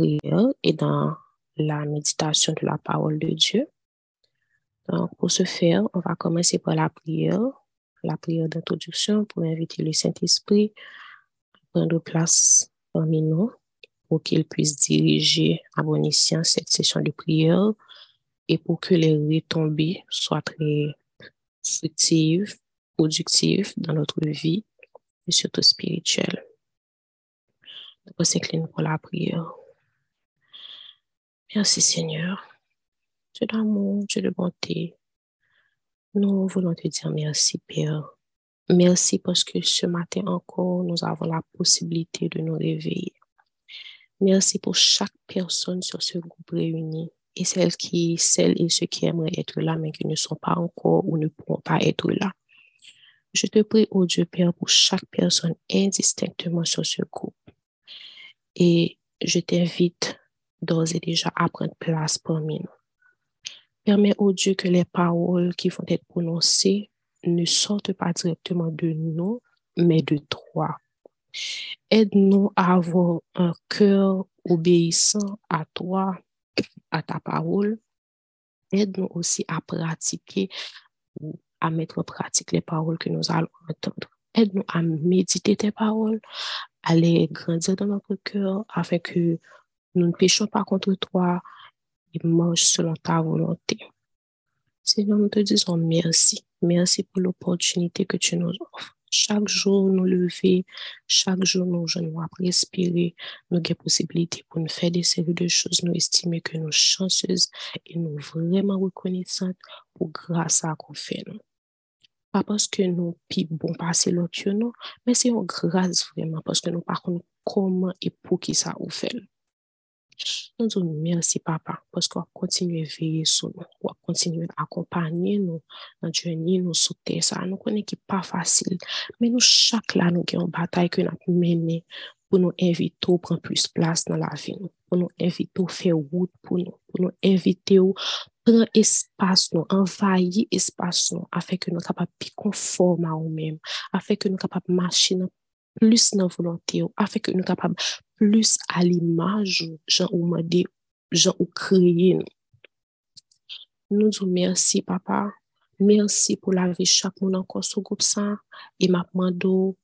et dans la méditation de la parole de Dieu. Donc, pour ce faire, on va commencer par la prière, la prière d'introduction pour inviter le Saint-Esprit à prendre place parmi nous pour qu'il puisse diriger à bon escient cette session de prière et pour que les retombées soient très fructives, productives dans notre vie et surtout spirituelles. On s'incline pour la prière. Merci Seigneur. Dieu d'amour, Dieu de bonté. Nous voulons te dire merci Père. Merci parce que ce matin encore, nous avons la possibilité de nous réveiller. Merci pour chaque personne sur ce groupe réuni et celles qui, celles et ceux qui aimeraient être là, mais qui ne sont pas encore ou ne pourront pas être là. Je te prie, ô Dieu Père, pour chaque personne indistinctement sur ce groupe. Et je t'invite d'ores et déjà à prendre place parmi nous. Permets, ô Dieu, que les paroles qui vont être prononcées ne sortent pas directement de nous, mais de toi. Aide-nous à avoir un cœur obéissant à toi, à ta parole. Aide-nous aussi à pratiquer ou à mettre en pratique les paroles que nous allons entendre. Aide-nous à méditer tes paroles, à les grandir dans notre cœur afin que nous ne péchons pas contre toi et marchons selon ta volonté. Seigneur, nous te disons merci. Merci pour l'opportunité que tu nous offres. Chaque jour, nous lever, chaque jour, nous nous respirer, nous avons possibilité pour nous faire des séries de choses, nous estimer que nous sommes chanceuses et nous vraiment reconnaissantes pour grâce à qu'on fait nous. Pas parce que nous pi bon passer l'autre, non, mais c'est une grâce vraiment parce que nous par contre comment et pour qui ça vous fait. Nous disons merci, papa, parce qu'on continue à veiller sur nous, on continue à accompagner nous journée, nous sauter ça. Nous connaissons qui pas facile, mais nous, chaque là, nous avons une bataille que nous avons menée pour nous inviter à prendre plus de place dans la vie, pour nous inviter à faire route pour nous, pour nous inviter à prendre espace, nous, envahir espace, nous, afin que nous soyons capables de conformer à nous-mêmes, afin que nous soyons capables de marcher plus volonté, afin que nous soyons capables plus à l'image Jean ou Madé, Jean ou créé. Nous disons merci, papa. Merci pour la vie chaque monde encore sur groupe ça. Et ma demande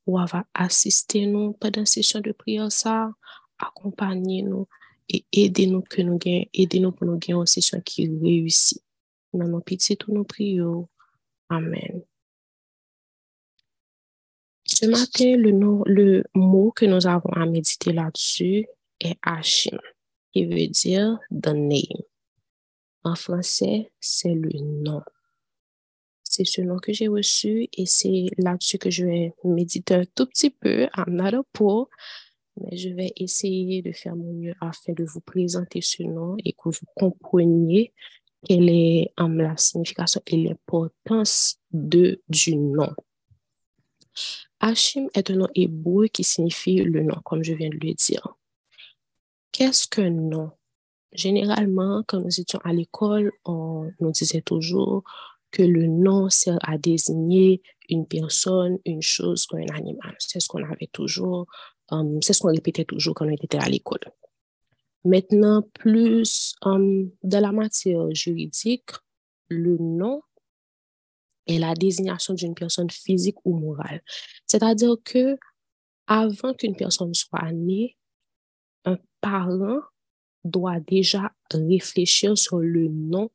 pour avoir assisté nous pendant la session de prière ça, accompagner nous et aider nous que nous gagnons, aider nous pour nous gagner une session qui réussit. Dans nos petits, tous nos prières. Amen. Ce matin, le, nom, le mot que nous avons à méditer là-dessus est Hashim, qui veut dire the name. En français, c'est le nom. C'est ce nom que j'ai reçu et c'est là-dessus que je vais méditer un tout petit peu. I'm not mais je vais essayer de faire mon mieux afin de vous présenter ce nom et que vous compreniez quelle est la signification et l'importance du nom. Hachim est un nom hébreu qui signifie le nom, comme je viens de le dire. Qu'est-ce qu'un nom? Généralement, quand nous étions à l'école, on nous disait toujours que le nom sert à désigner une personne, une chose ou un animal. C'est ce qu'on avait toujours, euh, c'est ce qu'on répétait toujours quand on était à l'école. Maintenant, plus euh, dans la matière juridique, le nom la désignation d'une personne physique ou morale. C'est-à-dire que avant qu'une personne soit née, un parent doit déjà réfléchir sur le nom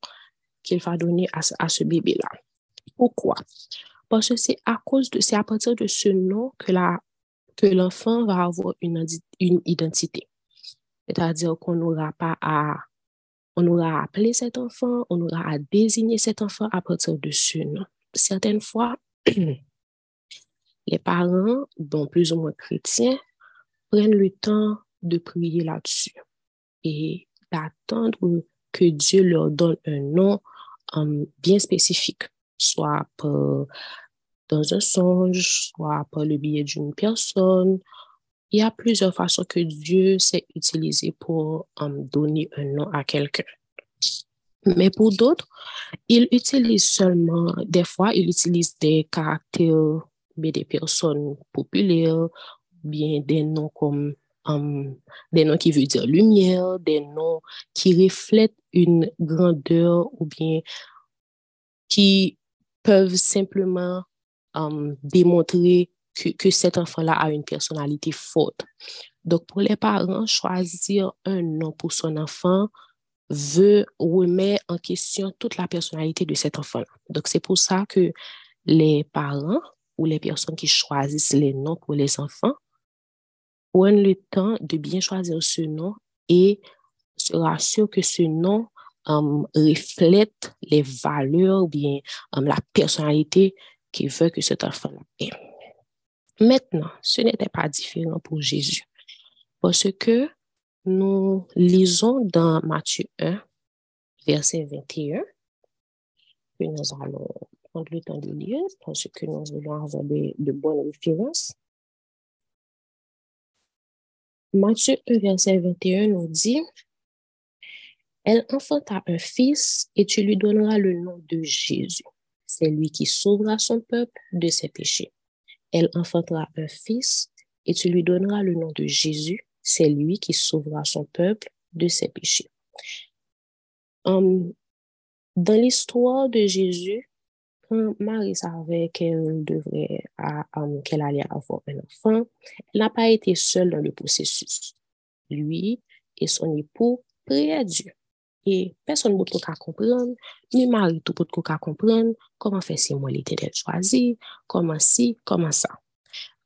qu'il va donner à, ce bébé-là. Pourquoi? Parce que c'est à cause de, c'est à partir de ce nom que la, que l'enfant va avoir une, une identité. C'est-à-dire qu'on n'aura pas à, on à appeler cet enfant, on aura à désigner cet enfant à partir de ce nom certaines fois, les parents, bon, plus ou moins chrétiens, prennent le temps de prier là-dessus et d'attendre que Dieu leur donne un nom um, bien spécifique, soit dans un songe, soit par le biais d'une personne. Il y a plusieurs façons que Dieu sait utiliser pour um, donner un nom à quelqu'un. Mais pour d'autres, ils utilisent seulement, des fois, ils utilisent des caractères, des personnes populaires, bien des noms comme um, des noms qui veulent dire lumière, des noms qui reflètent une grandeur ou bien qui peuvent simplement um, démontrer que, que cet enfant-là a une personnalité forte. Donc, pour les parents, choisir un nom pour son enfant veut remettre en question toute la personnalité de cet enfant-là. Donc, c'est pour ça que les parents ou les personnes qui choisissent les noms pour les enfants prennent le temps de bien choisir ce nom et se rassurent que ce nom um, reflète les valeurs ou bien um, la personnalité qui veut que cet enfant ait. Maintenant, ce n'était pas différent pour Jésus parce que nous lisons dans Matthieu 1, verset 21, que nous allons prendre le temps de lire parce que nous voulons avoir de, bonnes références. Matthieu 1, verset 21 nous dit, Elle enfanta un fils et tu lui donneras le nom de Jésus. C'est lui qui sauvera son peuple de ses péchés. Elle enfantera un fils et tu lui donneras le nom de Jésus c'est lui qui sauvera son peuple de ses péchés. Um, dans l'histoire de Jésus, quand Marie savait qu'elle devrait, qu'elle allait avoir un enfant, elle n'a pas été seule dans le processus. Lui et son époux priaient Dieu. Et personne ne peut comprendre, ni Marie tout peut comprendre comment faire si moi l'éternel choisi, comment si, comment ça.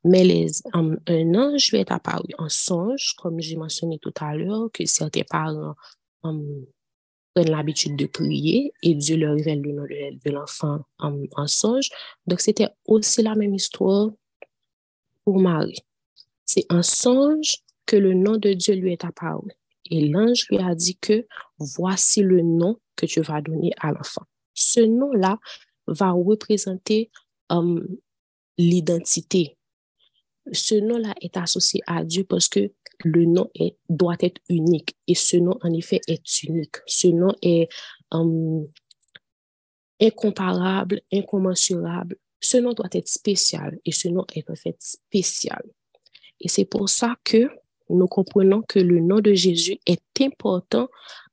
Mais les, un ange lui est apparu en songe, comme j'ai mentionné tout à l'heure, que certains parents prennent l'habitude de prier et Dieu leur révèle le nom de l'enfant en songe. Donc, c'était aussi la même histoire pour Marie. C'est en songe que le nom de Dieu lui est apparu. Et l'ange lui a dit que voici le nom que tu vas donner à l'enfant. Ce nom-là va représenter l'identité ce nom-là est associé à Dieu parce que le nom doit être unique. Et ce nom, en effet, est unique. Ce nom est um, incomparable, incommensurable. Ce nom doit être spécial et ce nom est en fait spécial. Et c'est pour ça que nous comprenons que le nom de Jésus est important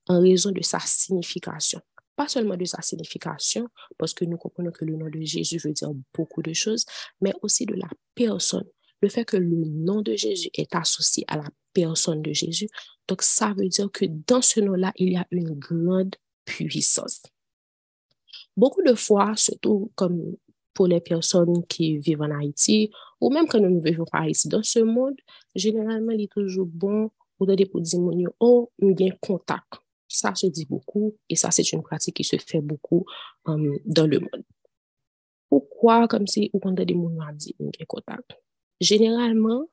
en raison de sa signification. Pas seulement de sa signification, parce que nous comprenons que le nom de Jésus veut dire beaucoup de choses, mais aussi de la personne le fait que le nom de Jésus est associé à la personne de Jésus. Donc, ça veut dire que dans ce nom-là, il y a une grande puissance. Beaucoup de fois, surtout comme pour les personnes qui vivent en Haïti, ou même quand nous ne vivons pas ici dans ce monde, généralement, il est toujours bon pour dire oh, il contact. Ça se dit beaucoup et ça, c'est une pratique qui se fait beaucoup um, dans le monde. Pourquoi, comme si, on a des gens dit, contact? Généralement,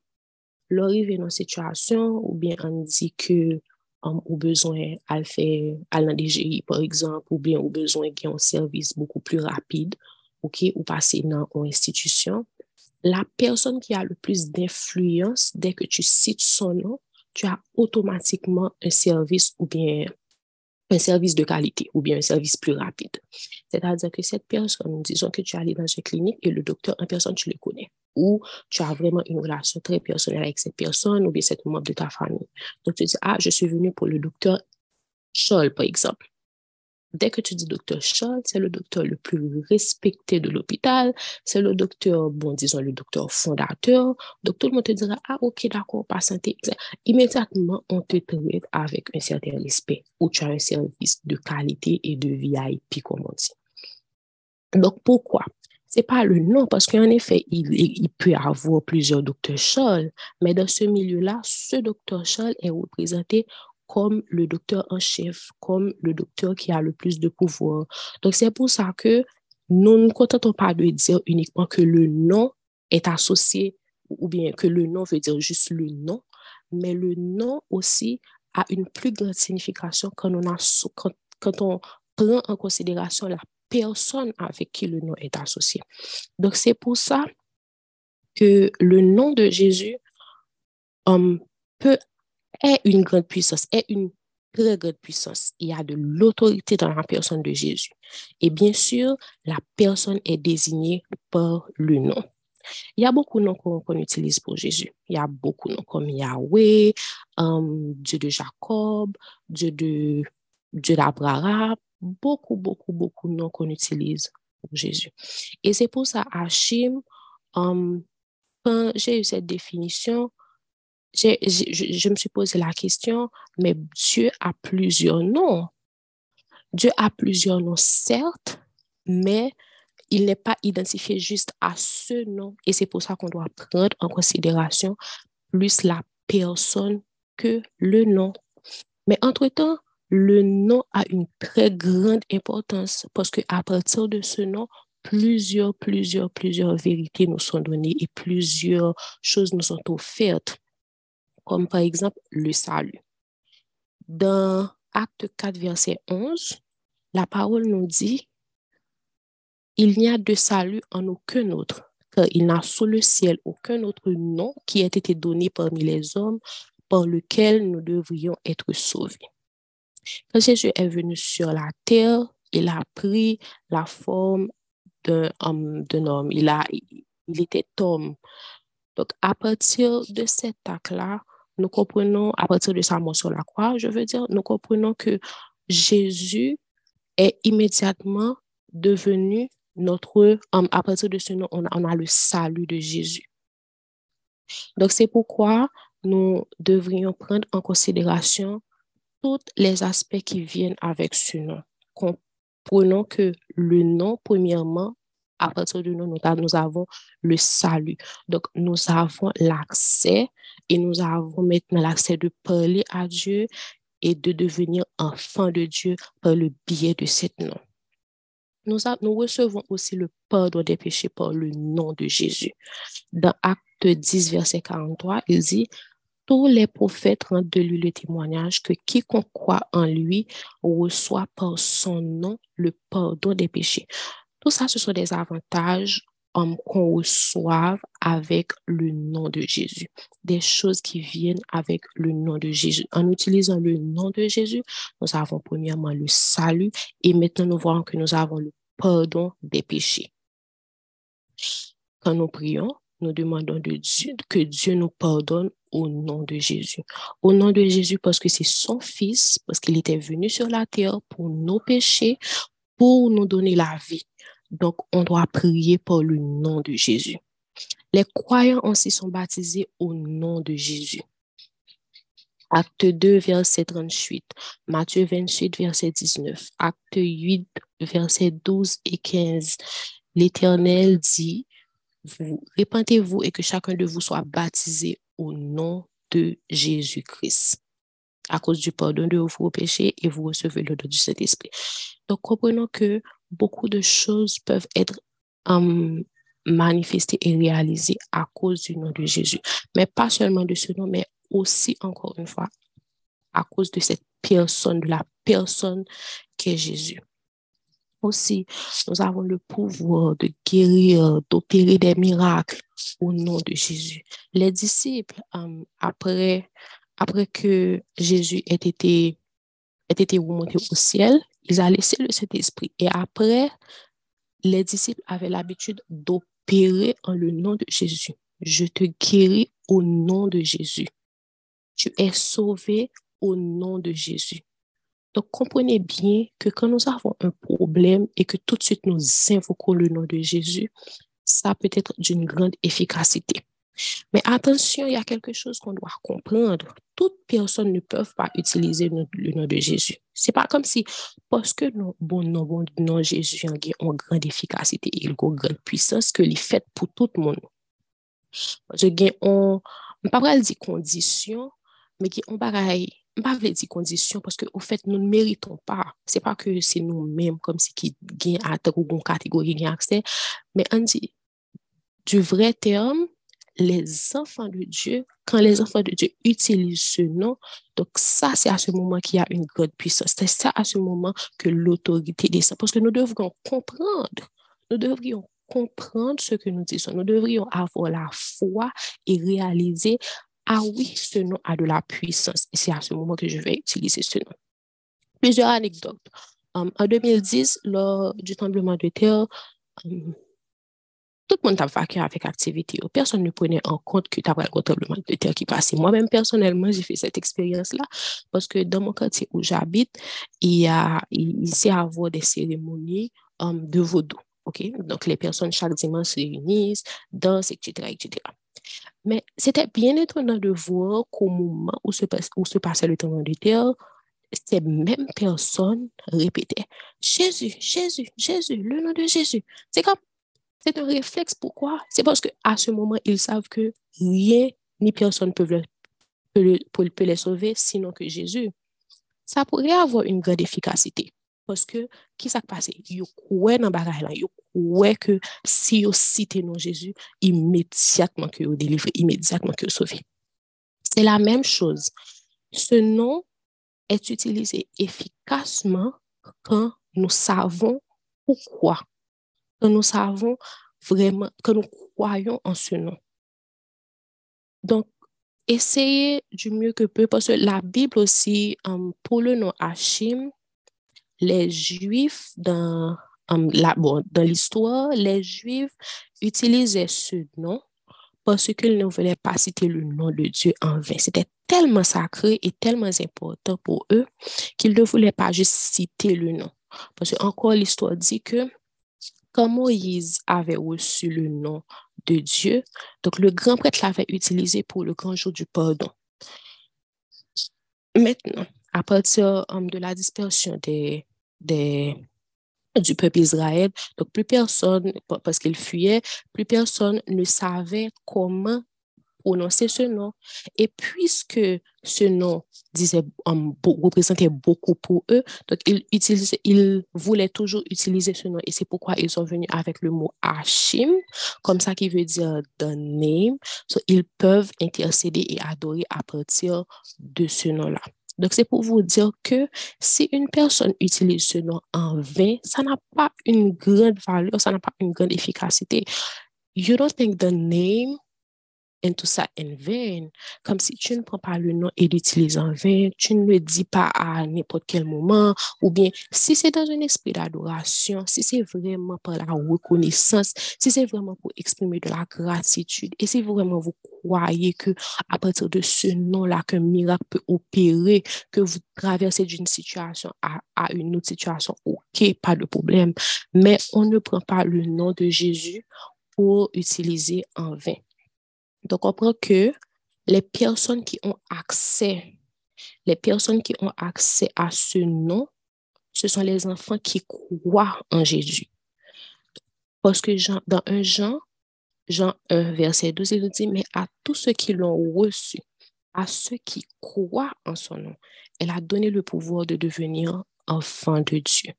l'arrivée dans une situation ou bien on dit que um, ou besoin à faire à DGI par exemple ou bien au besoin qu'il y ait un service beaucoup plus rapide ok ou passer dans une institution la personne qui a le plus d'influence dès que tu cites son nom tu as automatiquement un service ou bien un service de qualité ou bien un service plus rapide. C'est-à-dire que cette personne, disons que tu es allé dans une clinique et le docteur en personne, tu le connais ou tu as vraiment une relation très personnelle avec cette personne ou bien cette membre de ta famille. Donc, tu dis, ah, je suis venu pour le docteur Scholl, par exemple. Dès que tu dis docteur Scholl, c'est le docteur le plus respecté de l'hôpital, c'est le docteur, bon, disons, le docteur fondateur. Donc, tout le monde te dira, ah, ok, d'accord, pas santé. Immédiatement, on te traite avec un certain respect où tu as un service de qualité et de VIP, comme on dit. Donc, pourquoi? C'est pas le nom, parce qu'en effet, il, il, peut avoir plusieurs docteurs Scholl, mais dans ce milieu-là, ce docteur Scholl est représenté comme le docteur en chef, comme le docteur qui a le plus de pouvoir. Donc, c'est pour ça que nous ne contentons pas de dire uniquement que le nom est associé, ou bien que le nom veut dire juste le nom, mais le nom aussi a une plus grande signification quand on, a, quand, quand on prend en considération la personne avec qui le nom est associé. Donc, c'est pour ça que le nom de Jésus um, peut, est une grande puissance, est une très grande puissance. Il y a de l'autorité dans la personne de Jésus. Et bien sûr, la personne est désignée par le nom. Il y a beaucoup de noms qu'on utilise pour Jésus. Il y a beaucoup de noms comme Yahweh, um, Dieu de Jacob, Dieu de Dieu d'Abraham, beaucoup, beaucoup, beaucoup de noms qu'on utilise pour Jésus. Et c'est pour ça, Hachim, um, quand j'ai eu cette définition, je, je me suis posé la question, mais Dieu a plusieurs noms. Dieu a plusieurs noms, certes, mais il n'est pas identifié juste à ce nom. Et c'est pour ça qu'on doit prendre en considération plus la personne que le nom. Mais entre-temps, le nom a une très grande importance parce qu'à partir de ce nom, plusieurs, plusieurs, plusieurs vérités nous sont données et plusieurs choses nous sont offertes, comme par exemple le salut. Dans Acte 4, verset 11, la parole nous dit il n'y a de salut en aucun autre, car il n'a sous le ciel aucun autre nom qui ait été donné parmi les hommes par lequel nous devrions être sauvés. Quand Jésus est venu sur la terre, il a pris la forme d'un homme, homme. Il, a, il était homme. Donc, à partir de cet acte-là, nous comprenons, à partir de sa mort sur la croix, je veux dire, nous comprenons que Jésus est immédiatement devenu notre, à partir de ce nom, on a, le salut de Jésus. Donc, c'est pourquoi nous devrions prendre en considération tous les aspects qui viennent avec ce nom. Comprenons que le nom, premièrement, à partir de nous, nous avons le salut. Donc, nous avons l'accès et nous avons maintenant l'accès de parler à Dieu et de devenir enfant de Dieu par le biais de ce nom nous, recevons aussi le pardon des péchés par le nom de Jésus. Dans Acte 10, verset 43, il dit, tous les prophètes rendent de lui le témoignage que quiconque croit en lui reçoit par son nom le pardon des péchés. Tout ça, ce sont des avantages qu'on reçoit avec le nom de Jésus, des choses qui viennent avec le nom de Jésus. En utilisant le nom de Jésus, nous avons premièrement le salut et maintenant nous voyons que nous avons le pardon des péchés. Quand nous prions, nous demandons de Dieu, que Dieu nous pardonne au nom de Jésus. Au nom de Jésus parce que c'est son Fils, parce qu'il était venu sur la terre pour nos péchés, pour nous donner la vie. Donc, on doit prier par le nom de Jésus. Les croyants aussi sont baptisés au nom de Jésus. Acte 2, verset 38. Matthieu 28, verset 19. Acte 8, verset 12 et 15. L'Éternel dit, vous répentez-vous et que chacun de vous soit baptisé au nom de Jésus-Christ à cause du pardon de vos péchés et vous recevez le don du Saint-Esprit. Donc, comprenons que beaucoup de choses peuvent être um, manifestées et réalisées à cause du nom de Jésus. Mais pas seulement de ce nom, mais aussi, encore une fois, à cause de cette personne, de la personne qu'est Jésus. Aussi, nous avons le pouvoir de guérir, d'opérer des miracles au nom de Jésus. Les disciples, um, après, après que Jésus ait été, ait été remonté au ciel, ils ont laissé le Saint-Esprit. Et après, les disciples avaient l'habitude d'opérer en le nom de Jésus. Je te guéris au nom de Jésus. Tu es sauvé au nom de Jésus. Donc, comprenez bien que quand nous avons un problème et que tout de suite nous invoquons le nom de Jésus, ça peut être d'une grande efficacité. Mais attention, il y a quelque chose qu'on doit comprendre. Toute personne ne peut pas utiliser le, nom de Jésus. C'est pas comme si, parce que nos bon nom, bon Jésus a une grande efficacité et une grande puissance que les fait pour tout le monde. Je gagne, on, pas dire condition, mais qui on pareil, pas dire condition parce que au fait nous ne méritons pas. C'est pas que c'est nous-mêmes comme si qui gagne à une catégorie qui accès, mais on dit du vrai terme les enfants de Dieu, quand les enfants de Dieu utilisent ce nom, donc ça, c'est à ce moment qu'il y a une grande puissance. C'est ça à ce moment que l'autorité descend. Parce que nous devrions comprendre, nous devrions comprendre ce que nous disons. Nous devrions avoir la foi et réaliser, ah oui, ce nom a de la puissance. Et c'est à ce moment que je vais utiliser ce nom. Plusieurs anecdotes. Um, en 2010, lors du tremblement de terre, um, tout le monde a vaincu avec activité. Personne ne prenait en compte que tu avais le tremblement de terre qui passait. Moi-même, personnellement, j'ai fait cette expérience-là parce que dans mon quartier où j'habite, il y a ici à avoir des cérémonies um, de vaudou. Donc, les personnes chaque dimanche se réunissent, dansent, etc., etc. Mais c'était bien étonnant de voir qu'au moment où se, passait le tremblement de terre, ces mêmes personnes répétaient Jésus, Jésus, Jésus, le nom de Jésus. C'est comme c'est un réflexe. Pourquoi? C'est parce qu'à ce moment, ils savent que rien ni personne peut, peut, les sauver sinon que Jésus. Ça pourrait avoir une grande efficacité. Parce que, qui s'est passé? Ils croient dans le Croient que si ils citent non Jésus, immédiatement que vous délivrez, immédiatement que vous sauvez. C'est la même chose. Ce nom est utilisé efficacement quand nous savons pourquoi que nous savons vraiment, que nous croyons en ce nom. Donc, essayez du mieux que peut, parce que la Bible aussi, um, pour le nom Hachim, les Juifs dans, um, dans l'histoire, les Juifs utilisaient ce nom parce qu'ils ne voulaient pas citer le nom de Dieu en vain. C'était tellement sacré et tellement important pour eux qu'ils ne voulaient pas juste citer le nom. Parce que encore l'histoire dit que quand Moïse avait reçu le nom de Dieu, donc le grand prêtre l'avait utilisé pour le grand jour du pardon. Maintenant, à partir um, de la dispersion des, des, du peuple Israël, donc plus personne, parce qu'il fuyait, plus personne ne savait comment prononcer ce nom. Et puisque ce nom disait, représentait beaucoup pour eux, donc ils, ils voulaient toujours utiliser ce nom. Et c'est pourquoi ils sont venus avec le mot Hashim, comme ça qui veut dire the name. So, ils peuvent intercéder et adorer à partir de ce nom-là. Donc, c'est pour vous dire que si une personne utilise ce nom en vain, ça n'a pas une grande valeur, ça n'a pas une grande efficacité. You don't think the name tout ça en vain, comme si tu ne prends pas le nom et l'utilises en vain, tu ne le dis pas à n'importe quel moment, ou bien si c'est dans un esprit d'adoration, si c'est vraiment par la reconnaissance, si c'est vraiment pour exprimer de la gratitude, et si vraiment vous croyez que à partir de ce nom-là, qu'un miracle peut opérer, que vous traversez d'une situation à, à une autre situation, ok, pas de problème, mais on ne prend pas le nom de Jésus pour utiliser en vain. Donc, on comprend que les personnes qui ont accès, les personnes qui ont accès à ce nom, ce sont les enfants qui croient en Jésus. Parce que dans un Jean, Jean 1, verset 12, il nous dit, mais à tous ceux qui l'ont reçu, à ceux qui croient en son nom, elle a donné le pouvoir de devenir enfants de Dieu.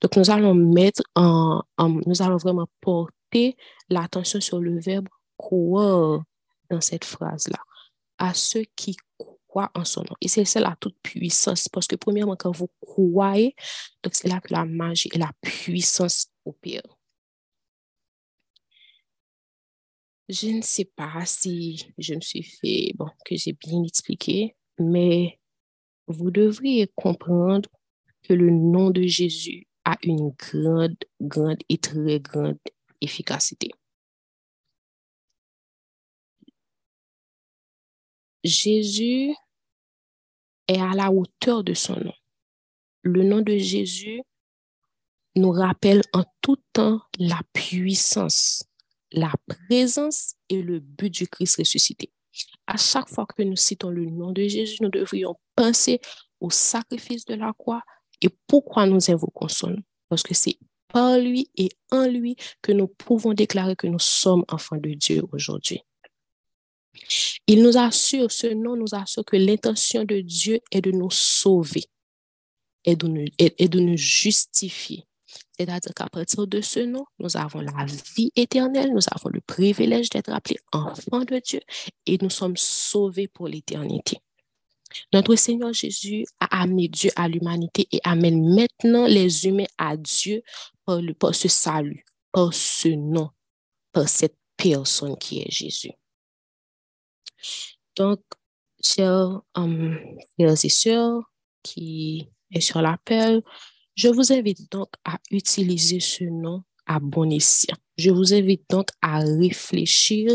Donc, nous allons mettre en nous allons vraiment porter l'attention sur le verbe croire dans cette phrase-là, à ceux qui croient en son nom. Et c'est ça la toute puissance, parce que premièrement, quand vous croyez, donc c'est là que la magie et la puissance opèrent. Je ne sais pas si je me suis fait, bon, que j'ai bien expliqué, mais vous devriez comprendre que le nom de Jésus a une grande, grande et très grande efficacité. Jésus est à la hauteur de son nom. Le nom de Jésus nous rappelle en tout temps la puissance, la présence et le but du Christ ressuscité. À chaque fois que nous citons le nom de Jésus, nous devrions penser au sacrifice de la croix et pourquoi nous invoquons son nom. Parce que c'est par lui et en lui que nous pouvons déclarer que nous sommes enfants de Dieu aujourd'hui. Il nous assure, ce nom nous assure que l'intention de Dieu est de nous sauver et de nous, et, justifier. C'est-à-dire qu'à partir de ce nom, nous avons la vie éternelle, nous avons le privilège d'être appelés enfants de Dieu et nous sommes sauvés pour l'éternité. Notre Seigneur Jésus a amené Dieu à l'humanité et amène maintenant les humains à Dieu par, le, par ce salut, par ce nom, par cette personne qui est Jésus. Donc, chers frères et sœurs qui est sur l'appel, je vous invite donc à utiliser ce nom à bon escient. Je vous invite donc à réfléchir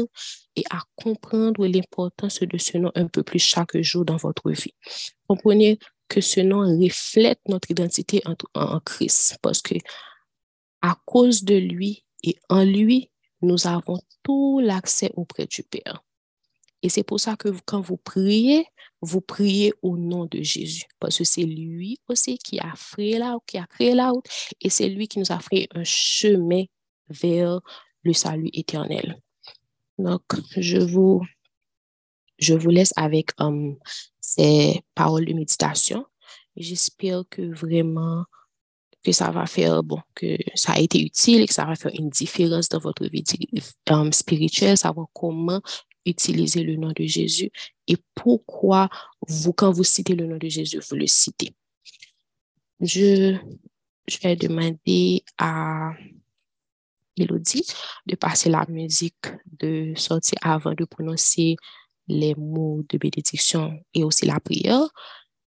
et à comprendre l'importance de ce nom un peu plus chaque jour dans votre vie. Comprenez que ce nom reflète notre identité en, en Christ parce que à cause de lui et en lui, nous avons tout l'accès auprès du Père. Et c'est pour ça que quand vous priez, vous priez au nom de Jésus. Parce que c'est lui aussi qui a créé là, qui a créé là, et c'est lui qui nous a fait un chemin vers le salut éternel. Donc, je vous, je vous laisse avec um, ces paroles de méditation. J'espère que vraiment que ça va faire, bon, que ça a été utile et que ça va faire une différence dans votre vie um, spirituelle, savoir comment utiliser le nom de Jésus et pourquoi vous, quand vous citez le nom de Jésus, vous le citez. Je, je vais demander à Elodie de passer la musique de sortir avant de prononcer les mots de bénédiction et aussi la prière.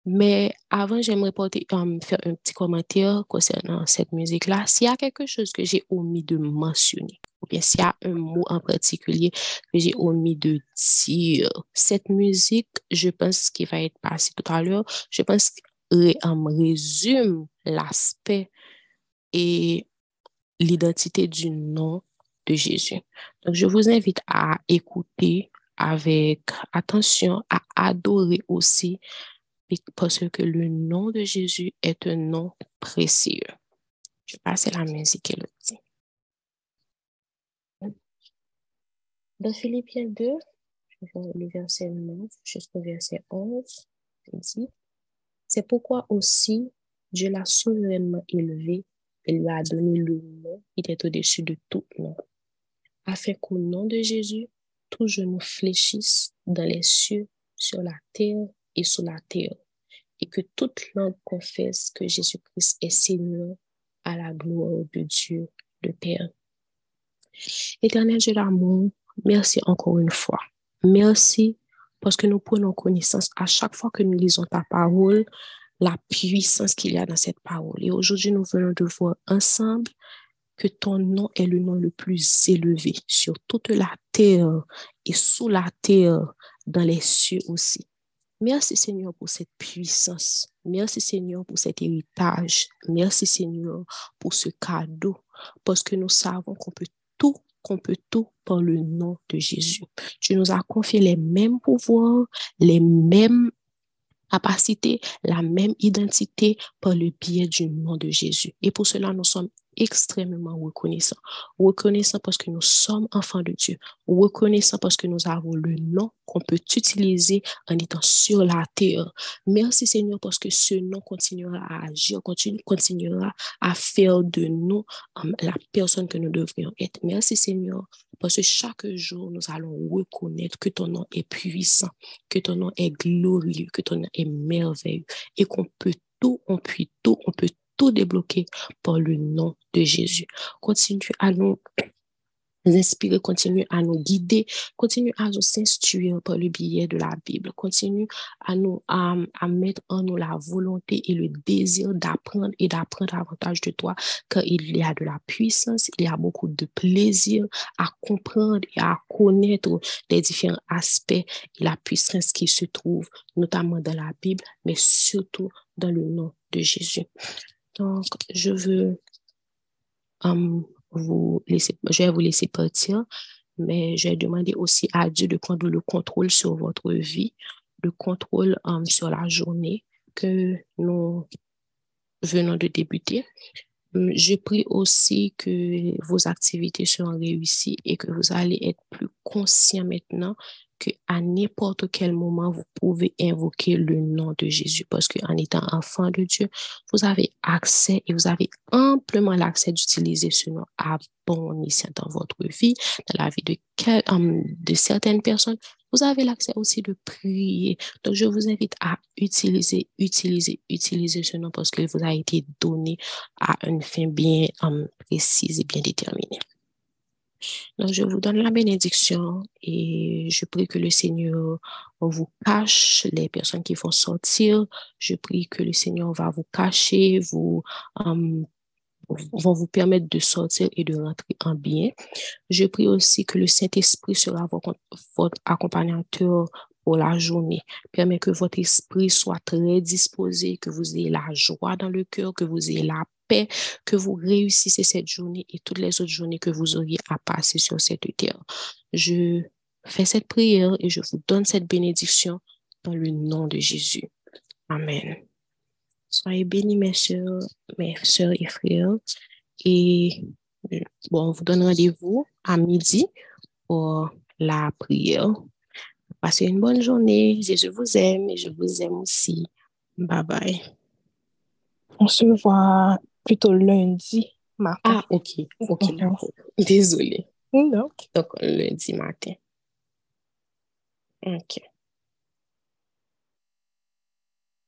Mais avant, j'aimerais um, faire un petit commentaire concernant cette musique-là. S'il y a quelque chose que j'ai omis de mentionner, ou bien s'il y a un mot en particulier que j'ai omis de dire, cette musique, je pense qu'il va être passé tout à l'heure, je pense qu'elle résume l'aspect et l'identité du nom de Jésus. Donc, je vous invite à écouter avec attention, à adorer aussi, parce que le nom de Jésus est un nom précieux. Je passe la musique, Elodie. Dans Philippiens 2, je vais le verset 9 jusqu'au verset 11, dit, c'est pourquoi aussi Dieu l'a souverainement élevé et lui a donné le nom qui est au-dessus de tout nom, afin qu'au nom de Jésus, tout genou fléchisse dans les cieux, sur la terre et sous la terre, et que toute langue confesse que Jésus-Christ est Seigneur à la gloire de Dieu, le Père. Éternel Dieu d'amour, merci encore une fois. Merci parce que nous prenons connaissance à chaque fois que nous lisons ta parole, la puissance qu'il y a dans cette parole. Et aujourd'hui, nous venons de voir ensemble que ton nom est le nom le plus élevé sur toute la terre et sous la terre, dans les cieux aussi. Merci Seigneur pour cette puissance. Merci Seigneur pour cet héritage. Merci Seigneur pour ce cadeau, parce que nous savons qu'on peut tout, qu'on peut tout par le nom de Jésus. Tu nous as confié les mêmes pouvoirs, les mêmes capacités, la même identité par le biais du nom de Jésus. Et pour cela, nous sommes extrêmement reconnaissants. Reconnaissants parce que nous sommes enfants de Dieu. Reconnaissants parce que nous avons le nom qu'on peut utiliser en étant sur la terre. Merci Seigneur parce que ce nom continuera à agir, continue, continuera à faire de nous um, la personne que nous devrions être. Merci Seigneur parce que chaque jour, nous allons reconnaître que ton nom est puissant, que ton nom est glorieux, que ton nom est merveilleux et qu'on peut tout, on peut tout, on peut tout débloquer par le nom de Jésus. Continue à nous inspirer, continue à nous guider, continue à nous s'instruire par le biais de la Bible, continue à nous à, mettre en nous la volonté et le désir d'apprendre et d'apprendre davantage de toi, car il y a de la puissance, il y a beaucoup de plaisir à comprendre et à connaître les différents aspects et la puissance qui se trouve notamment dans la Bible, mais surtout dans le nom de Jésus. Donc, je veux um, vous laisser, je vais vous laisser partir, mais je vais demander aussi à Dieu de prendre le contrôle sur votre vie, le contrôle um, sur la journée que nous venons de débuter. Um, je prie aussi que vos activités seront réussies et que vous allez être plus conscient maintenant qu'à n'importe quel moment, vous pouvez invoquer le nom de Jésus parce qu'en étant enfant de Dieu, vous avez accès et vous avez amplement l'accès d'utiliser ce nom escient dans votre vie, dans la vie de, um, de certaines personnes. Vous avez l'accès aussi de prier. Donc, je vous invite à utiliser, utiliser, utiliser ce nom parce qu'il vous a été donné à une fin bien um, précise et bien déterminée. Je vous donne la bénédiction et je prie que le Seigneur vous cache les personnes qui vont sortir. Je prie que le Seigneur va vous cacher, vous, um, vont vous permettre de sortir et de rentrer en bien. Je prie aussi que le Saint-Esprit sera votre, accompagnateur pour la journée. Permet que votre esprit soit très disposé, que vous ayez la joie dans le cœur, que vous ayez la que vous réussissez cette journée et toutes les autres journées que vous auriez à passer sur cette terre. Je fais cette prière et je vous donne cette bénédiction dans le nom de Jésus. Amen. Soyez bénis, mes soeurs, mes soeurs et frères. Et bon, on vous donne rendez-vous à midi pour la prière. Passez une bonne journée. Je vous aime et je vous aime aussi. Bye bye. On se voit plutôt lundi matin. Ah, ok. Ok. Désolée. Donc. Donc, lundi matin. Ok.